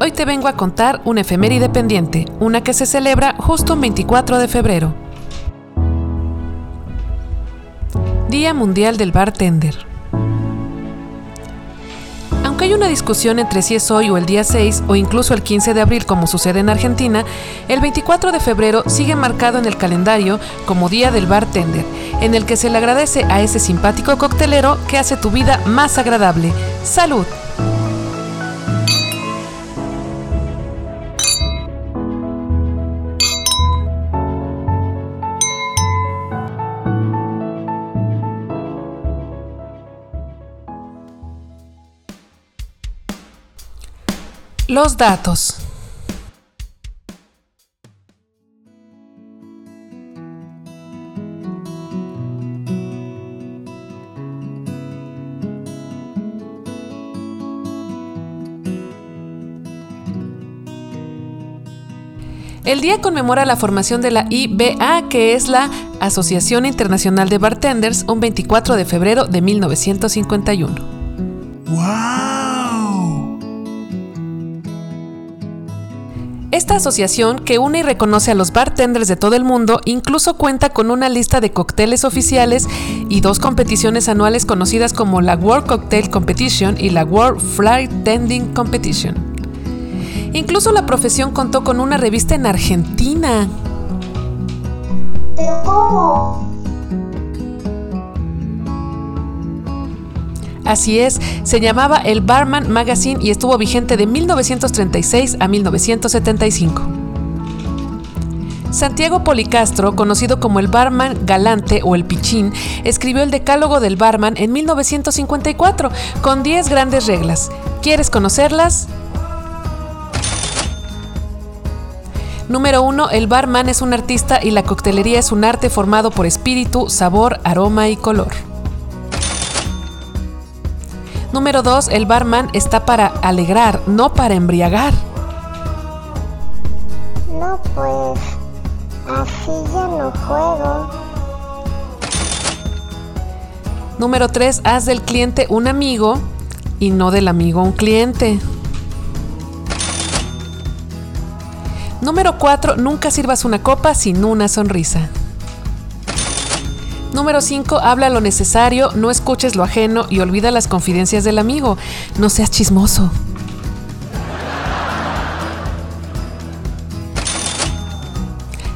Hoy te vengo a contar una efeméride pendiente, una que se celebra justo un 24 de febrero. Día Mundial del Bartender. Aunque hay una discusión entre si es hoy o el día 6 o incluso el 15 de abril como sucede en Argentina, el 24 de febrero sigue marcado en el calendario como Día del Bartender, en el que se le agradece a ese simpático coctelero que hace tu vida más agradable. ¡Salud! Los datos. El día conmemora la formación de la IBA, que es la Asociación Internacional de Bartenders, un 24 de febrero de 1951. ¡Wow! Esta asociación, que une y reconoce a los bartenders de todo el mundo, incluso cuenta con una lista de cócteles oficiales y dos competiciones anuales conocidas como la World Cocktail Competition y la World Flight Tending Competition. Incluso la profesión contó con una revista en Argentina. ¿Pero cómo? Así es, se llamaba el Barman Magazine y estuvo vigente de 1936 a 1975. Santiago Policastro, conocido como el barman galante o el pichín, escribió el Decálogo del Barman en 1954 con 10 grandes reglas. ¿Quieres conocerlas? Número 1. El barman es un artista y la coctelería es un arte formado por espíritu, sabor, aroma y color. Número 2. El barman está para alegrar, no para embriagar. No, pues así ya no juego. Número 3. Haz del cliente un amigo y no del amigo un cliente. Número 4. Nunca sirvas una copa sin una sonrisa. Número 5. Habla lo necesario, no escuches lo ajeno y olvida las confidencias del amigo. No seas chismoso.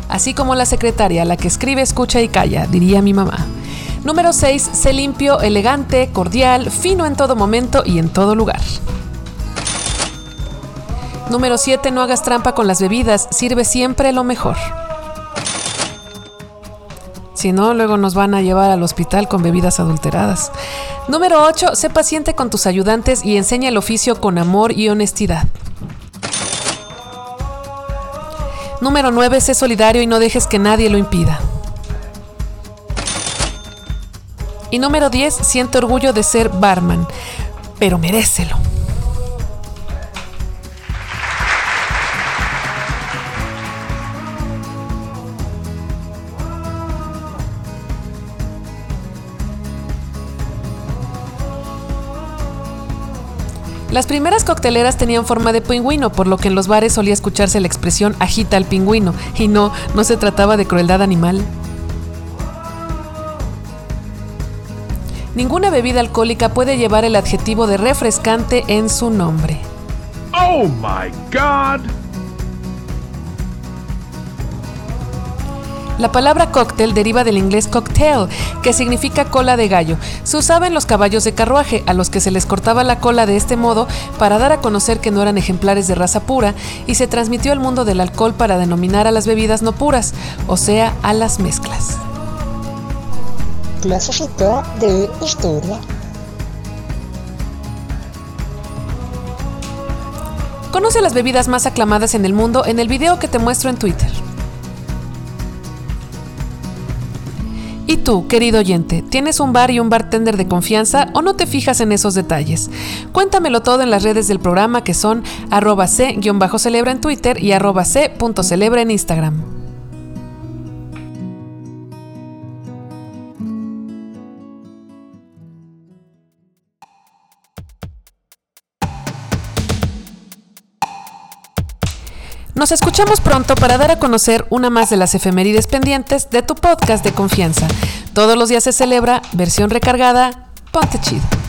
Así como la secretaria, la que escribe, escucha y calla, diría mi mamá. Número 6. Sé limpio, elegante, cordial, fino en todo momento y en todo lugar. Número 7. No hagas trampa con las bebidas, sirve siempre lo mejor. Si no, luego nos van a llevar al hospital con bebidas adulteradas. Número 8. Sé paciente con tus ayudantes y enseña el oficio con amor y honestidad. Número 9. Sé solidario y no dejes que nadie lo impida. Y número 10. Siento orgullo de ser barman, pero merécelo. Las primeras cocteleras tenían forma de pingüino, por lo que en los bares solía escucharse la expresión agita al pingüino, y no, no se trataba de crueldad animal. Ninguna bebida alcohólica puede llevar el adjetivo de refrescante en su nombre. Oh my god. La palabra cóctel deriva del inglés cocktail, que significa cola de gallo. Se usaba en los caballos de carruaje, a los que se les cortaba la cola de este modo para dar a conocer que no eran ejemplares de raza pura, y se transmitió al mundo del alcohol para denominar a las bebidas no puras, o sea, a las mezclas. Clasecita de historia. Conoce las bebidas más aclamadas en el mundo en el video que te muestro en Twitter. ¿Y tú, querido oyente, tienes un bar y un bartender de confianza o no te fijas en esos detalles? Cuéntamelo todo en las redes del programa que son arroba c-celebra en Twitter y arroba c.celebra en Instagram. Nos escuchamos pronto para dar a conocer una más de las efemérides pendientes de tu podcast de confianza. Todos los días se celebra, versión recargada, ponte chido.